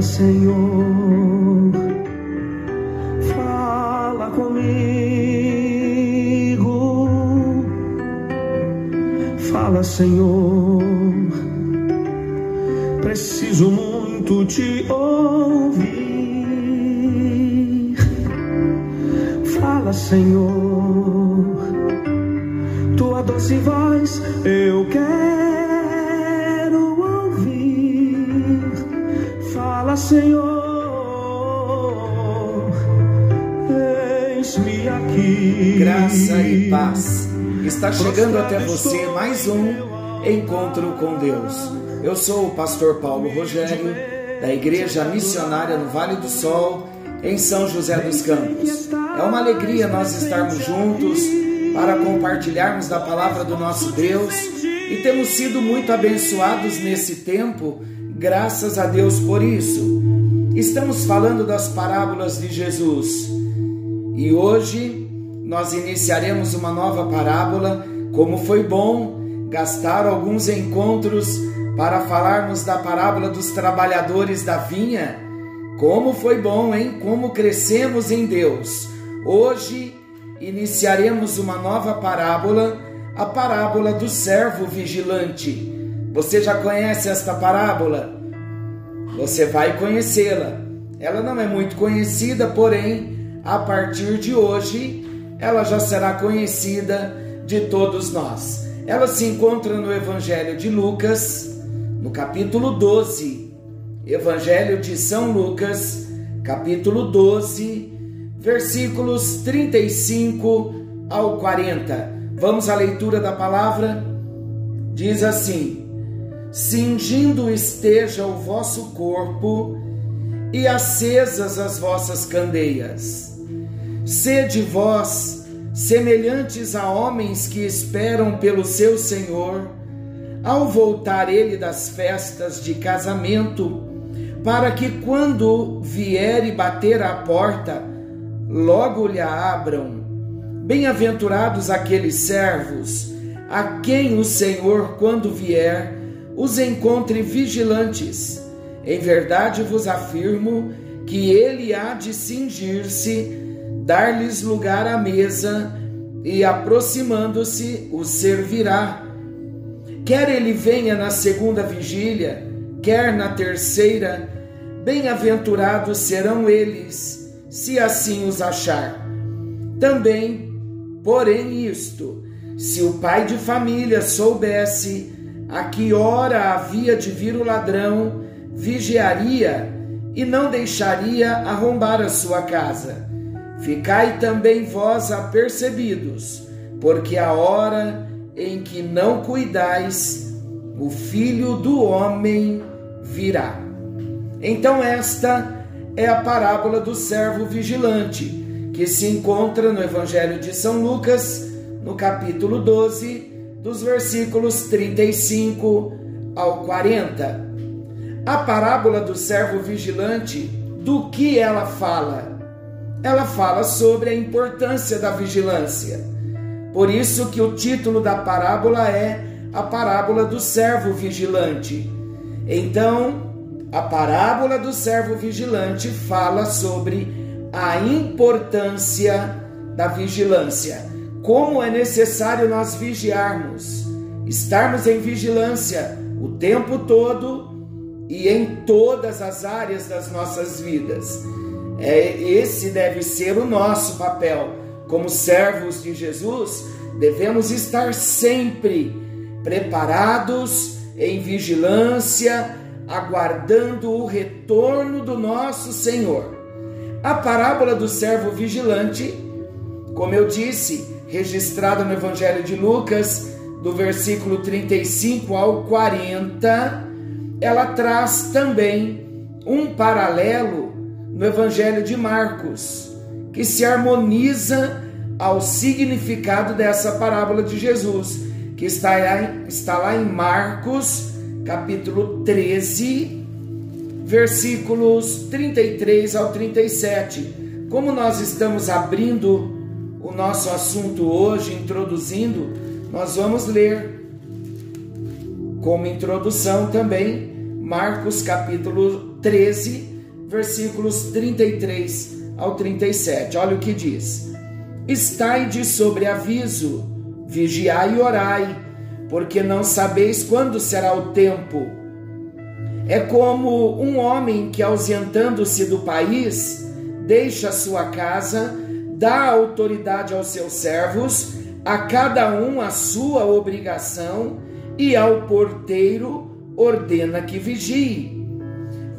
Fala, Senhor, fala comigo. Fala, Senhor, preciso muito te ouvir. Chegando até você mais um encontro com Deus. Eu sou o pastor Paulo Rogério, da Igreja Missionária no Vale do Sol, em São José dos Campos. É uma alegria nós estarmos juntos para compartilharmos da palavra do nosso Deus e temos sido muito abençoados nesse tempo Graças a Deus por isso. Estamos falando das parábolas de Jesus e hoje nós iniciaremos uma nova parábola. Como foi bom gastar alguns encontros para falarmos da parábola dos trabalhadores da vinha. Como foi bom, hein? Como crescemos em Deus. Hoje iniciaremos uma nova parábola, a parábola do servo vigilante. Você já conhece esta parábola? Você vai conhecê-la. Ela não é muito conhecida, porém, a partir de hoje, ela já será conhecida de todos nós. Ela se encontra no Evangelho de Lucas, no capítulo 12. Evangelho de São Lucas, capítulo 12, versículos 35 ao 40. Vamos à leitura da palavra? Diz assim: cingindo esteja o vosso corpo e acesas as vossas candeias. Sede vós semelhantes a homens que esperam pelo seu Senhor, ao voltar ele das festas de casamento, para que quando vier e bater à porta, logo lhe abram. Bem-aventurados aqueles servos, a quem o Senhor, quando vier, os encontre vigilantes. Em verdade vos afirmo que ele há de cingir-se, dar-lhes lugar à mesa e, aproximando-se, os servirá. Quer ele venha na segunda vigília, quer na terceira, bem-aventurados serão eles, se assim os achar. Também, porém, isto, se o pai de família soubesse a que hora havia de vir o ladrão, vigiaria e não deixaria arrombar a sua casa. Ficai também vós apercebidos, porque a hora em que não cuidais, o filho do homem virá. Então, esta é a parábola do servo vigilante, que se encontra no Evangelho de São Lucas, no capítulo 12 dos versículos 35 ao 40. A parábola do servo vigilante, do que ela fala? Ela fala sobre a importância da vigilância. Por isso que o título da parábola é a parábola do servo vigilante. Então, a parábola do servo vigilante fala sobre a importância da vigilância como é necessário nós vigiarmos, estarmos em vigilância o tempo todo e em todas as áreas das nossas vidas. É, esse deve ser o nosso papel. Como servos de Jesus, devemos estar sempre preparados, em vigilância, aguardando o retorno do nosso Senhor. A parábola do servo vigilante, como eu disse, registrada no Evangelho de Lucas, do versículo 35 ao 40, ela traz também um paralelo no Evangelho de Marcos, que se harmoniza ao significado dessa parábola de Jesus, que está lá, está lá em Marcos, capítulo 13, versículos 33 ao 37. Como nós estamos abrindo o nosso assunto hoje, introduzindo, nós vamos ler como introdução também Marcos capítulo 13, versículos 33 ao 37. Olha o que diz: Estai de sobreaviso, vigiai e orai, porque não sabeis quando será o tempo. É como um homem que, ausentando-se do país, deixa sua casa, dá autoridade aos seus servos, a cada um a sua obrigação, e ao porteiro ordena que vigie.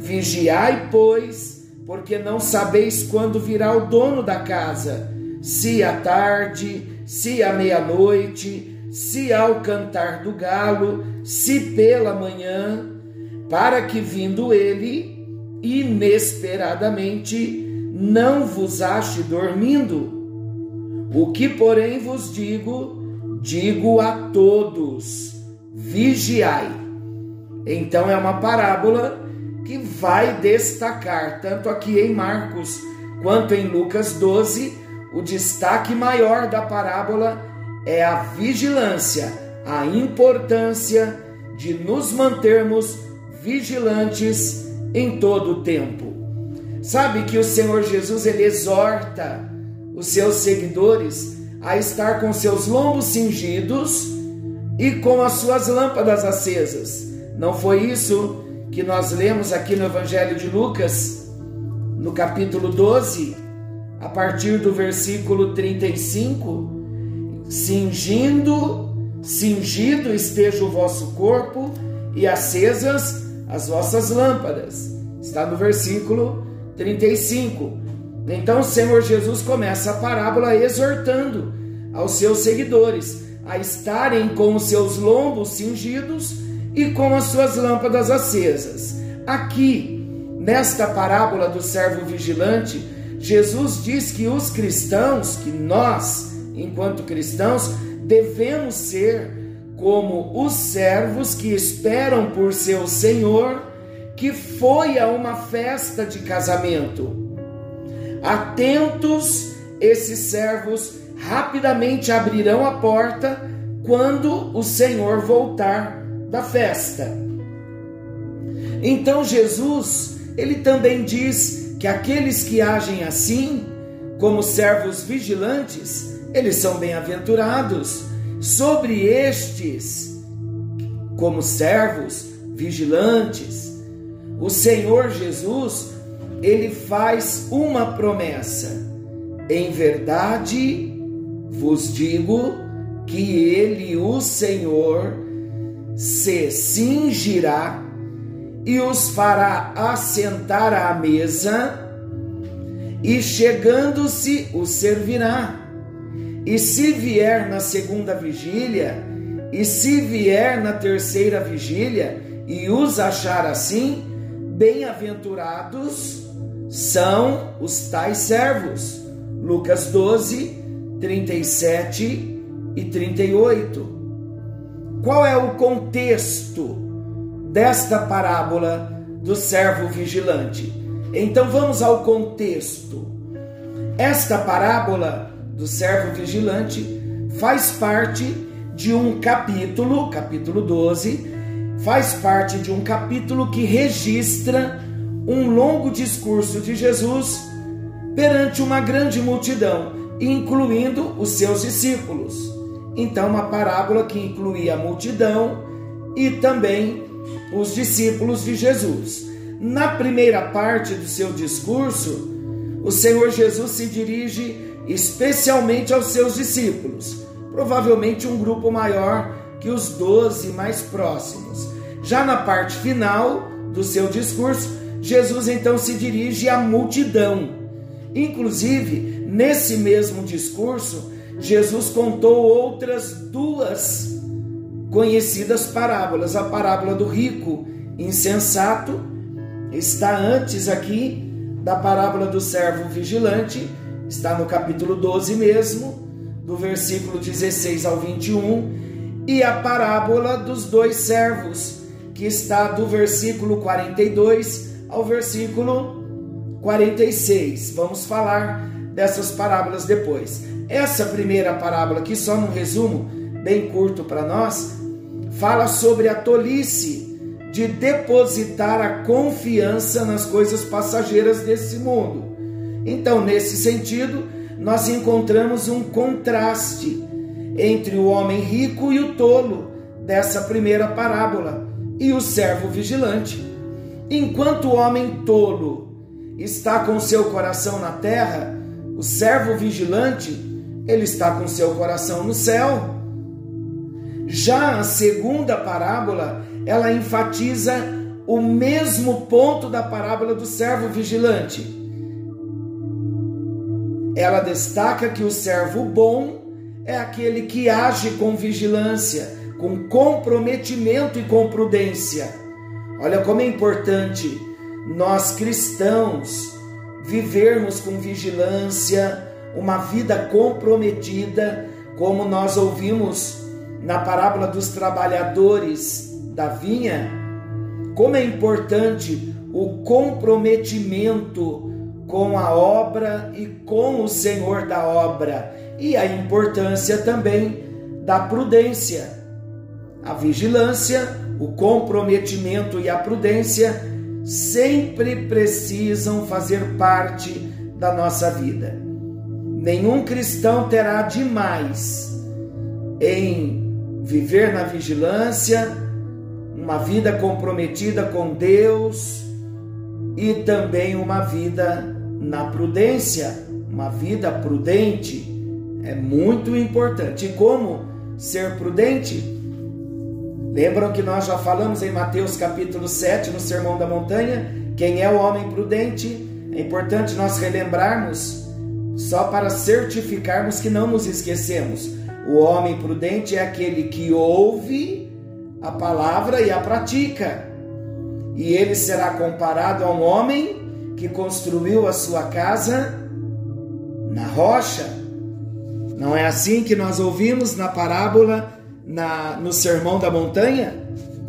Vigiai, pois, porque não sabeis quando virá o dono da casa, se à tarde, se à meia-noite, se ao cantar do galo, se pela manhã, para que vindo ele, inesperadamente, não vos ache dormindo. O que, porém, vos digo, digo a todos: vigiai. Então é uma parábola que vai destacar, tanto aqui em Marcos quanto em Lucas 12, o destaque maior da parábola é a vigilância, a importância de nos mantermos vigilantes em todo o tempo. Sabe que o Senhor Jesus ele exorta os seus seguidores a estar com seus lombos cingidos e com as suas lâmpadas acesas. Não foi isso que nós lemos aqui no Evangelho de Lucas, no capítulo 12, a partir do versículo 35? Cingindo, cingido esteja o vosso corpo e acesas as vossas lâmpadas. Está no versículo 35. Então o Senhor Jesus começa a parábola exortando aos seus seguidores a estarem com os seus lombos cingidos e com as suas lâmpadas acesas. Aqui, nesta parábola do servo vigilante, Jesus diz que os cristãos, que nós, enquanto cristãos, devemos ser como os servos que esperam por seu Senhor, que foi a uma festa de casamento. Atentos, esses servos rapidamente abrirão a porta quando o Senhor voltar da festa. Então Jesus, ele também diz que aqueles que agem assim, como servos vigilantes, eles são bem-aventurados. Sobre estes, como servos vigilantes, o Senhor Jesus ele faz uma promessa. Em verdade vos digo que ele, o Senhor, se cingirá e os fará assentar à mesa, e chegando-se os servirá. E se vier na segunda vigília, e se vier na terceira vigília, e os achar assim, bem-aventurados são os tais servos. Lucas 12, 37 e 38. Qual é o contexto desta parábola do servo vigilante? Então vamos ao contexto. Esta parábola do servo vigilante faz parte de um capítulo, capítulo 12, faz parte de um capítulo que registra um longo discurso de Jesus perante uma grande multidão, incluindo os seus discípulos. Então, uma parábola que incluía a multidão e também os discípulos de Jesus. Na primeira parte do seu discurso, o Senhor Jesus se dirige especialmente aos seus discípulos, provavelmente um grupo maior que os doze mais próximos. Já na parte final do seu discurso, Jesus então se dirige à multidão. Inclusive, nesse mesmo discurso, Jesus contou outras duas conhecidas parábolas. A parábola do rico insensato está antes aqui da parábola do servo vigilante, está no capítulo 12 mesmo, do versículo 16 ao 21, e a parábola dos dois servos, que está do versículo 42 ao versículo 46. Vamos falar dessas parábolas depois. Essa primeira parábola, aqui só num resumo bem curto para nós, fala sobre a tolice de depositar a confiança nas coisas passageiras desse mundo. Então, nesse sentido, nós encontramos um contraste entre o homem rico e o tolo dessa primeira parábola e o servo vigilante. Enquanto o homem tolo está com seu coração na terra, o servo vigilante, ele está com seu coração no céu. Já a segunda parábola, ela enfatiza o mesmo ponto da parábola do servo vigilante. Ela destaca que o servo bom é aquele que age com vigilância, com comprometimento e com prudência. Olha como é importante nós cristãos vivermos com vigilância, uma vida comprometida, como nós ouvimos na parábola dos trabalhadores da vinha, como é importante o comprometimento com a obra e com o Senhor da obra, e a importância também da prudência. A vigilância, o comprometimento e a prudência sempre precisam fazer parte da nossa vida. Nenhum cristão terá demais em viver na vigilância, uma vida comprometida com Deus e também uma vida na prudência, uma vida prudente é muito importante. E como ser prudente? Lembram que nós já falamos em Mateus capítulo 7, no Sermão da Montanha, quem é o homem prudente? É importante nós relembrarmos, só para certificarmos que não nos esquecemos. O homem prudente é aquele que ouve a palavra e a pratica. E ele será comparado a um homem que construiu a sua casa na rocha. Não é assim que nós ouvimos na parábola, na, no Sermão da Montanha?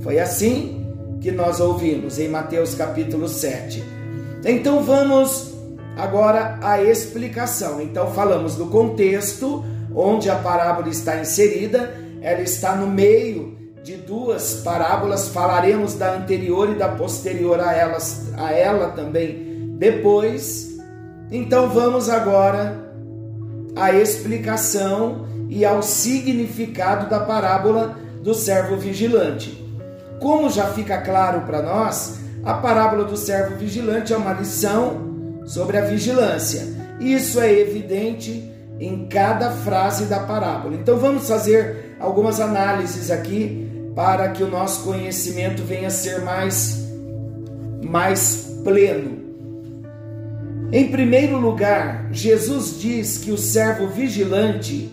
Foi assim que nós ouvimos em Mateus capítulo 7. Então vamos agora à explicação. Então falamos do contexto onde a parábola está inserida, ela está no meio de duas parábolas, falaremos da anterior e da posterior a, elas, a ela também depois. Então vamos agora à explicação e ao significado da parábola do servo vigilante. Como já fica claro para nós, a parábola do servo vigilante é uma lição sobre a vigilância. Isso é evidente em cada frase da parábola. Então vamos fazer algumas análises aqui para que o nosso conhecimento venha a ser mais mais pleno. Em primeiro lugar, Jesus diz que o servo vigilante,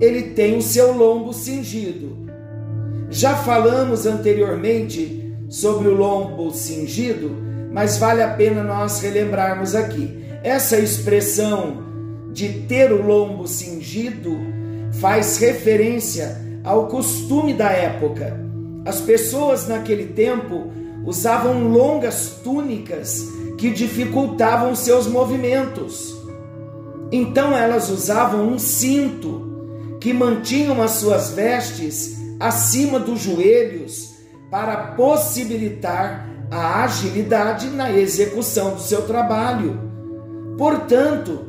ele tem o seu lombo cingido. Já falamos anteriormente sobre o lombo cingido, mas vale a pena nós relembrarmos aqui. Essa expressão de ter o lombo cingido faz referência ao costume da época. As pessoas naquele tempo usavam longas túnicas que dificultavam seus movimentos. Então elas usavam um cinto que mantinham as suas vestes acima dos joelhos para possibilitar a agilidade na execução do seu trabalho. Portanto,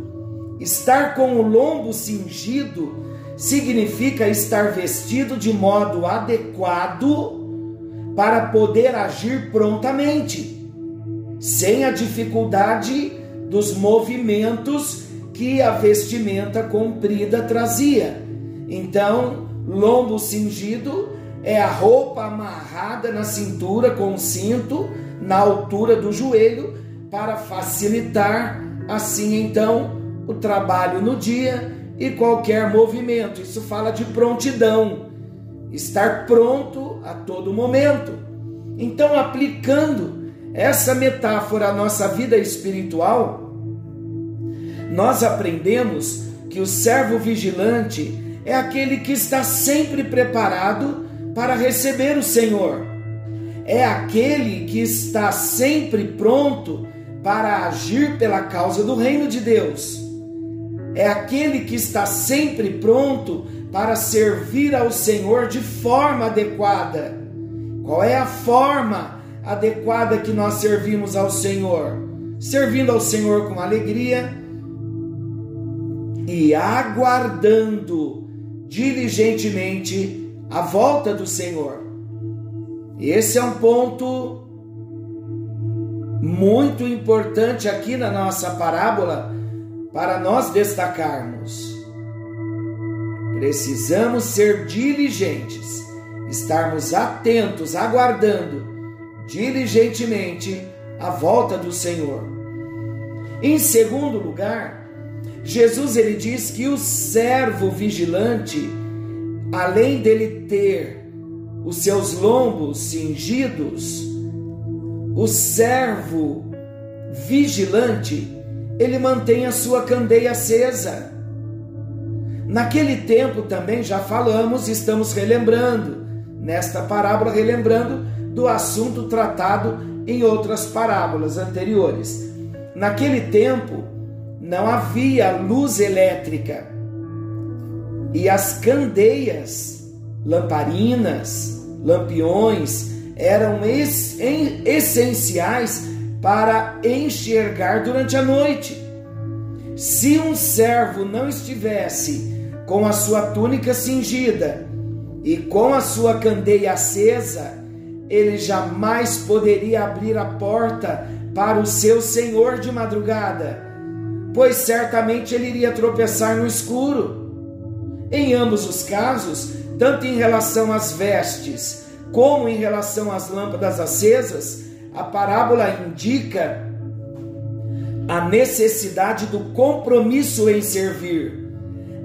estar com o lombo cingido significa estar vestido de modo adequado para poder agir prontamente sem a dificuldade dos movimentos que a vestimenta comprida trazia. Então, lombo cingido é a roupa amarrada na cintura com o cinto na altura do joelho para facilitar assim então o trabalho no dia e qualquer movimento. Isso fala de prontidão, estar pronto a todo momento. Então, aplicando essa metáfora à nossa vida espiritual, nós aprendemos que o servo vigilante é aquele que está sempre preparado para receber o Senhor. É aquele que está sempre pronto para agir pela causa do reino de Deus. É aquele que está sempre pronto para servir ao Senhor de forma adequada Qual é a forma adequada que nós servimos ao Senhor? Servindo ao Senhor com alegria e aguardando diligentemente a volta do Senhor. Esse é um ponto muito importante aqui na nossa parábola para nós destacarmos. Precisamos ser diligentes, estarmos atentos, aguardando diligentemente a volta do Senhor. Em segundo lugar, Jesus ele diz que o servo vigilante, além dele ter os seus lombos cingidos, o servo vigilante, ele mantém a sua candeia acesa. Naquele tempo também já falamos, estamos relembrando, nesta parábola, relembrando do assunto tratado em outras parábolas anteriores. Naquele tempo não havia luz elétrica e as candeias, lamparinas, lampiões, eram essenciais para enxergar durante a noite. Se um servo não estivesse com a sua túnica cingida e com a sua candeia acesa, ele jamais poderia abrir a porta para o seu senhor de madrugada, pois certamente ele iria tropeçar no escuro. Em ambos os casos, tanto em relação às vestes como em relação às lâmpadas acesas, a parábola indica a necessidade do compromisso em servir,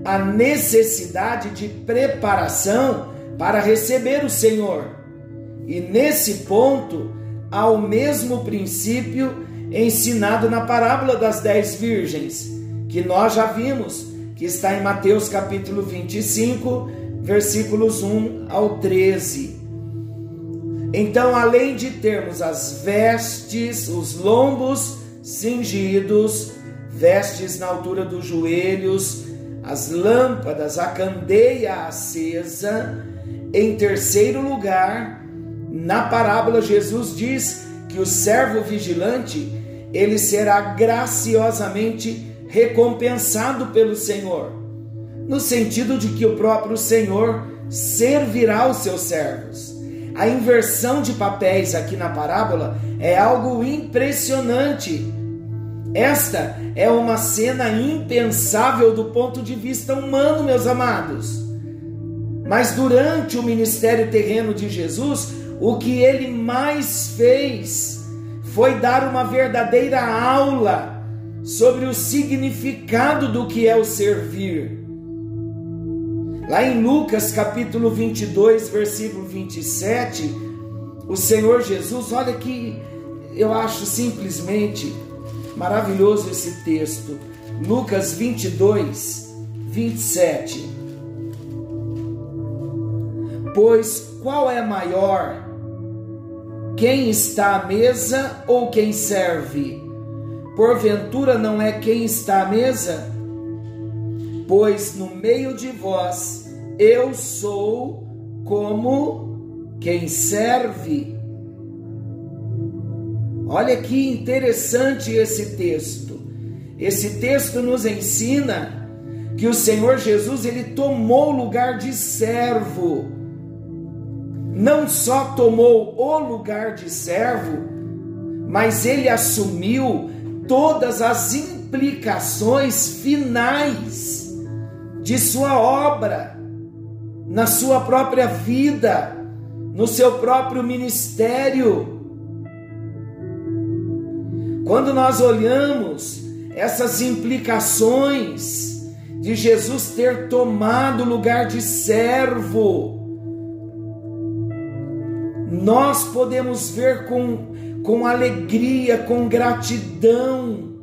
a necessidade de preparação para receber o Senhor. E nesse ponto, há o mesmo princípio ensinado na parábola das dez virgens, que nós já vimos, que está em Mateus capítulo 25, versículos 1 ao 13. Então, além de termos as vestes, os lombos cingidos, vestes na altura dos joelhos, as lâmpadas, a candeia acesa, em terceiro lugar, na parábola Jesus diz que o servo vigilante, ele será graciosamente recompensado pelo Senhor, no sentido de que o próprio Senhor servirá os seus servos. A inversão de papéis aqui na parábola é algo impressionante. Esta é uma cena impensável do ponto de vista humano, meus amados. Mas durante o ministério terreno de Jesus, o que ele mais fez foi dar uma verdadeira aula sobre o significado do que é o servir. Lá em Lucas capítulo 22, versículo 27, o Senhor Jesus, olha que eu acho simplesmente maravilhoso esse texto. Lucas 22, 27. Pois qual é maior? Quem está à mesa ou quem serve? Porventura não é quem está à mesa? pois no meio de vós eu sou como quem serve. Olha que interessante esse texto. Esse texto nos ensina que o Senhor Jesus ele tomou o lugar de servo. Não só tomou o lugar de servo, mas ele assumiu todas as implicações finais de sua obra, na sua própria vida, no seu próprio ministério. Quando nós olhamos essas implicações de Jesus ter tomado lugar de servo, nós podemos ver com, com alegria, com gratidão,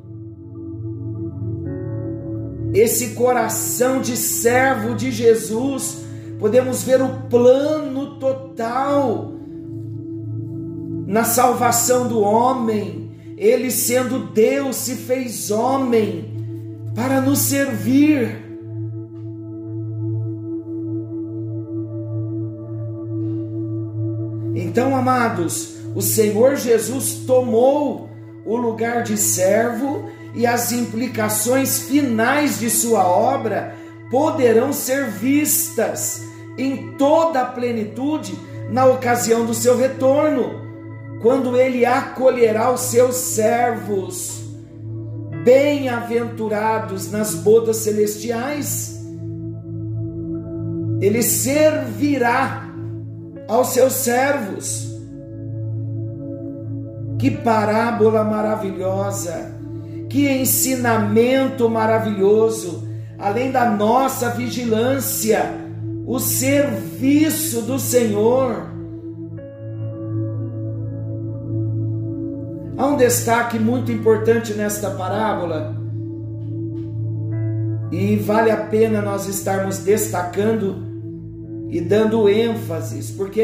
esse coração de servo de Jesus, podemos ver o plano total na salvação do homem. Ele, sendo Deus, se fez homem para nos servir. Então, amados, o Senhor Jesus tomou o lugar de servo e as implicações finais de sua obra poderão ser vistas em toda a plenitude na ocasião do seu retorno, quando ele acolherá os seus servos, bem-aventurados nas bodas celestiais. Ele servirá aos seus servos. Que parábola maravilhosa! Que ensinamento maravilhoso, além da nossa vigilância, o serviço do Senhor. Há um destaque muito importante nesta parábola, e vale a pena nós estarmos destacando e dando ênfases, porque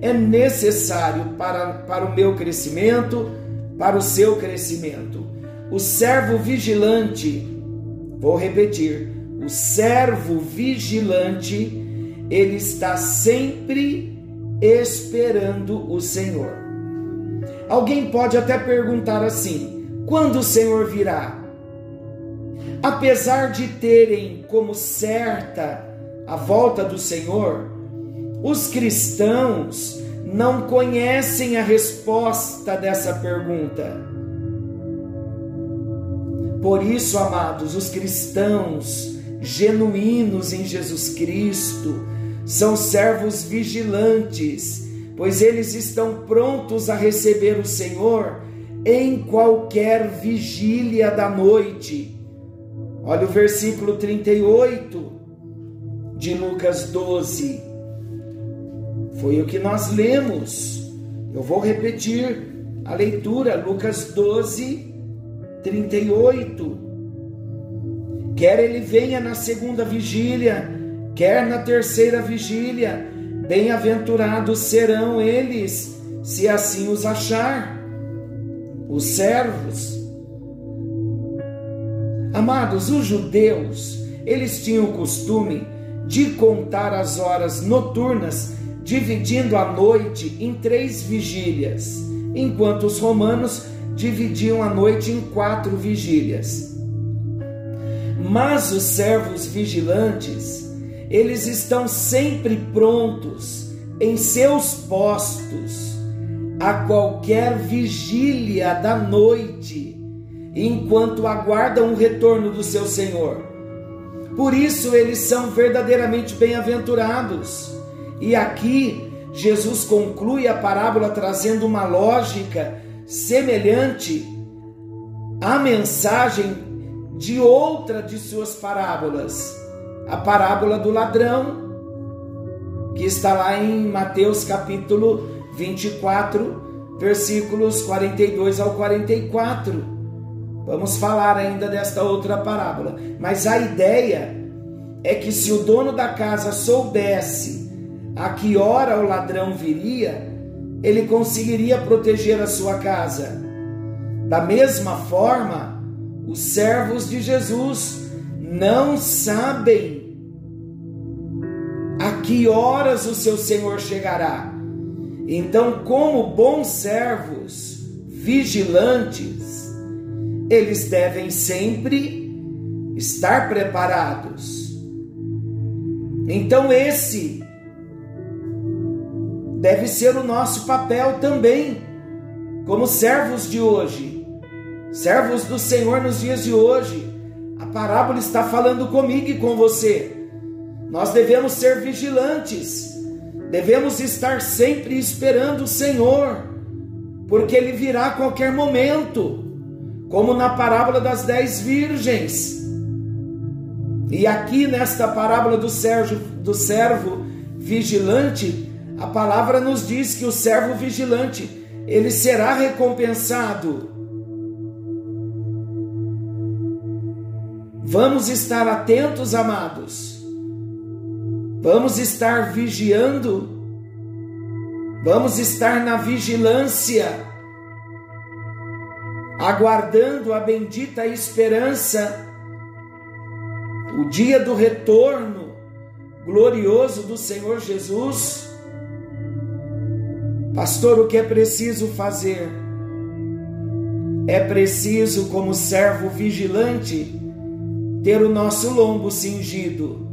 é necessário para, para o meu crescimento, para o seu crescimento. O servo vigilante, vou repetir, o servo vigilante, ele está sempre esperando o Senhor. Alguém pode até perguntar assim: quando o Senhor virá? Apesar de terem como certa a volta do Senhor, os cristãos não conhecem a resposta dessa pergunta. Por isso, amados, os cristãos genuínos em Jesus Cristo são servos vigilantes, pois eles estão prontos a receber o Senhor em qualquer vigília da noite. Olha o versículo 38 de Lucas 12. Foi o que nós lemos. Eu vou repetir a leitura, Lucas 12, 38. Quer ele venha na segunda vigília, quer na terceira vigília, bem-aventurados serão eles, se assim os achar, os servos. Amados, os judeus, eles tinham o costume de contar as horas noturnas, dividindo a noite em três vigílias, enquanto os romanos dividiam a noite em quatro vigílias. Mas os servos vigilantes, eles estão sempre prontos em seus postos a qualquer vigília da noite, enquanto aguardam o retorno do seu Senhor. Por isso eles são verdadeiramente bem-aventurados. E aqui Jesus conclui a parábola trazendo uma lógica semelhante à mensagem de outra de suas parábolas, a parábola do ladrão, que está lá em Mateus capítulo 24, versículos 42 ao 44. Vamos falar ainda desta outra parábola, mas a ideia é que se o dono da casa soubesse a que hora o ladrão viria, ele conseguiria proteger a sua casa. Da mesma forma, os servos de Jesus não sabem a que horas o seu Senhor chegará. Então, como bons servos, vigilantes, eles devem sempre estar preparados. Então, esse deve ser o nosso papel também, como servos de hoje, servos do Senhor nos dias de hoje. A parábola está falando comigo e com você. Nós devemos ser vigilantes, devemos estar sempre esperando o Senhor, porque Ele virá a qualquer momento, como na parábola das dez virgens. E aqui nesta parábola do servo, do servo vigilante, a palavra nos diz que o servo vigilante, ele será recompensado. Vamos estar atentos, amados. Vamos estar vigiando. Vamos estar na vigilância, aguardando a bendita esperança, o dia do retorno glorioso do Senhor Jesus Pastor, o que é preciso fazer? É preciso, como servo vigilante, ter o nosso lombo cingido.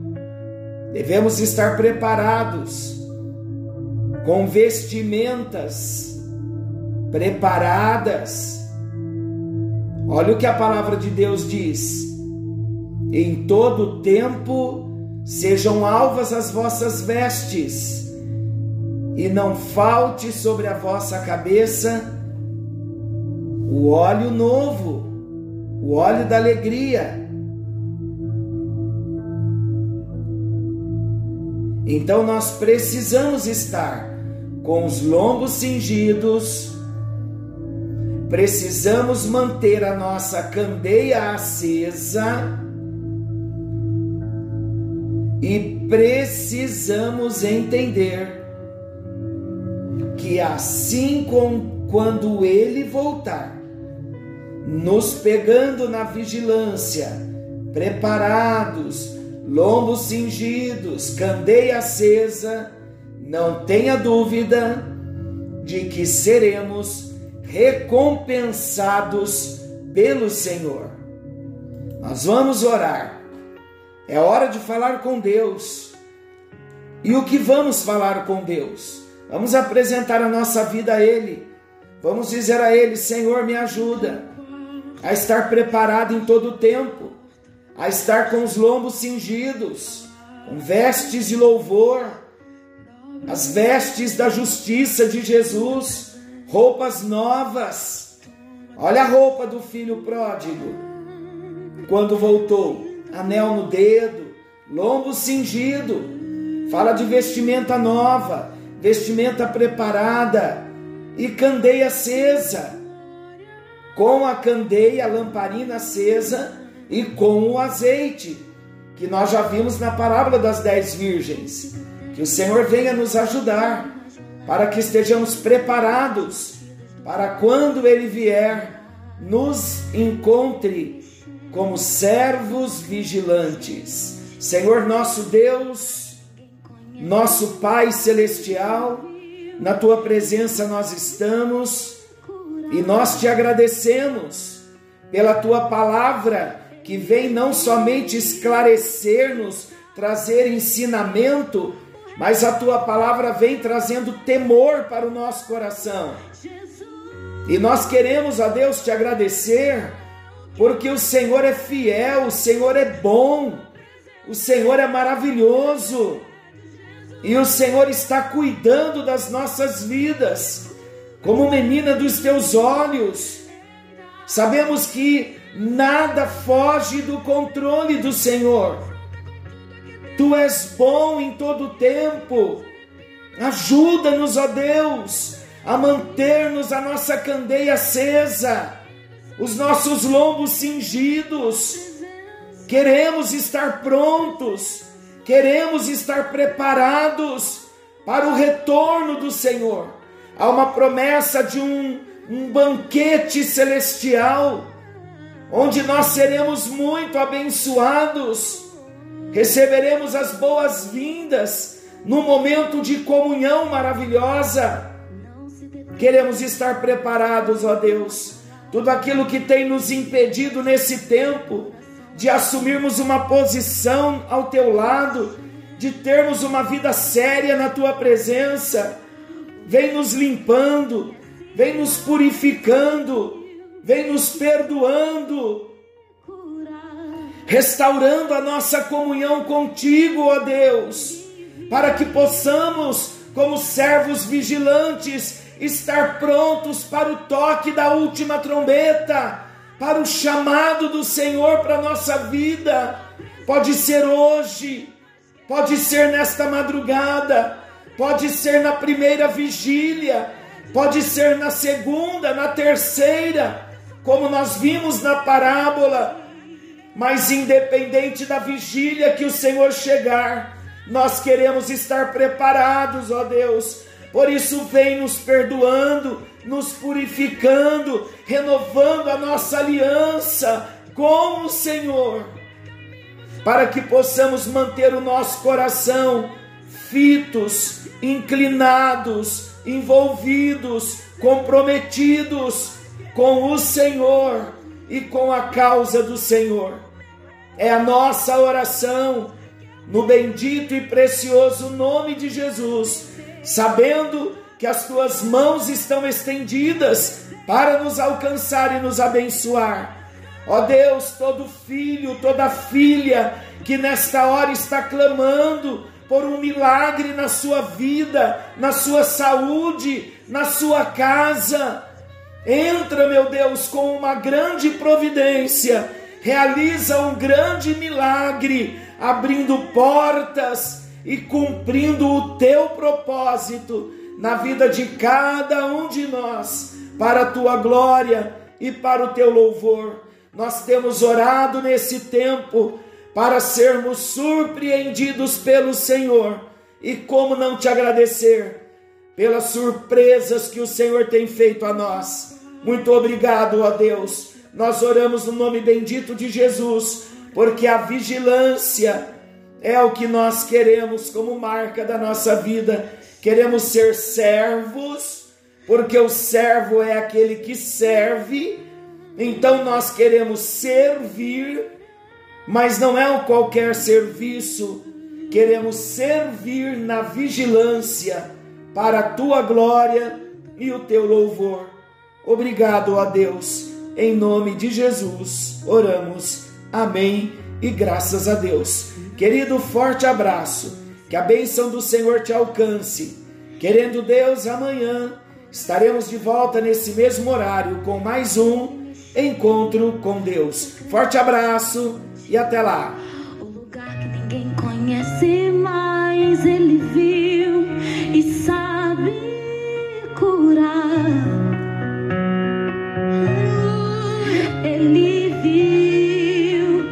Devemos estar preparados com vestimentas preparadas. Olha o que a palavra de Deus diz: em todo tempo sejam alvas as vossas vestes, e não falte sobre a vossa cabeça o óleo novo, o óleo da alegria. Então nós precisamos estar com os lombos cingidos, precisamos manter a nossa candeia acesa e precisamos entender que assim como quando ele voltar, nos pegando na vigilância, preparados, lombos cingidos, candeia acesa, não tenha dúvida de que seremos recompensados pelo Senhor. Nós vamos orar. É hora de falar com Deus. E o que vamos falar com Deus? Vamos apresentar a nossa vida a Ele. Vamos dizer a Ele: Senhor, me ajuda a estar preparado em todo o tempo, a estar com os lombos cingidos, com vestes de louvor, as vestes da justiça de Jesus, roupas novas. Olha a roupa do filho pródigo, quando voltou, anel no dedo, lombo cingido. Fala de vestimenta nova, vestimenta preparada e candeia acesa com a candeia, a lamparina acesa e com o azeite, que nós já vimos na parábola das dez virgens. Que o Senhor venha nos ajudar para que estejamos preparados para quando Ele vier, nos encontre como servos vigilantes. Senhor nosso Deus, nosso Pai Celestial, na Tua presença nós estamos e nós te agradecemos pela tua palavra que vem não somente esclarecer-nos, trazer ensinamento, mas a tua palavra vem trazendo temor para o nosso coração. E nós queremos, a Deus, te agradecer, porque o Senhor é fiel, o Senhor é bom, o Senhor é maravilhoso, e o Senhor está cuidando das nossas vidas como menina dos teus olhos. Sabemos que nada foge do controle do Senhor. Tu és bom em todo tempo. Ajuda-nos, ó Deus, a manter-nos a nossa candeia acesa, os nossos lombos cingidos. Queremos estar prontos, queremos estar preparados para o retorno do Senhor há uma promessa de um, um banquete celestial, onde nós seremos muito abençoados, receberemos as boas-vindas no momento de comunhão maravilhosa. Queremos estar preparados, ó Deus, tudo aquilo que tem nos impedido nesse tempo de assumirmos uma posição ao teu lado, de termos uma vida séria na tua presença vem nos limpando, vem nos purificando, vem nos perdoando, restaurando a nossa comunhão contigo, ó Deus, para que possamos, como servos vigilantes, estar prontos para o toque da última trombeta, para o chamado do Senhor para a nossa vida. Pode ser hoje, pode ser nesta madrugada, pode ser na primeira vigília, pode ser na segunda, na terceira, como nós vimos na parábola. Mas independente da vigília que o Senhor chegar, nós queremos estar preparados, ó Deus. Por isso, vem nos perdoando, nos purificando, renovando a nossa aliança com o Senhor, para que possamos manter o nosso coração fitos inclinados envolvidos, comprometidos com o Senhor e com a causa do Senhor. É a nossa oração no bendito e precioso nome de Jesus, sabendo que as tuas mãos estão estendidas para nos alcançar e nos abençoar. Ó Deus, todo filho, toda filha que nesta hora está clamando por um milagre na sua vida, na sua saúde, na sua casa. Entra, meu Deus, com uma grande providência, realiza um grande milagre, abrindo portas e cumprindo o teu propósito na vida de cada um de nós, para a tua glória e para o teu louvor. Nós temos orado nesse tempo para sermos surpreendidos pelo Senhor. E como não te agradecer pelas surpresas que o Senhor tem feito a nós. Muito obrigado, ó Deus. Nós oramos no nome bendito de Jesus, porque a vigilância é o que nós queremos como marca da nossa vida. Queremos ser servos, porque o servo é aquele que serve. Então nós queremos servir mas não é um qualquer serviço. Queremos servir na vigilância para a tua glória e o teu louvor. Obrigado, ó Deus. Em nome de Jesus, oramos. Amém e graças a Deus. Querido, forte abraço. Que a bênção do Senhor te alcance. Querendo Deus, amanhã estaremos de volta nesse mesmo horário com mais um encontro com Deus. Forte abraço e até lá. O lugar que ninguém conhece, mas ele viu e sabe curar.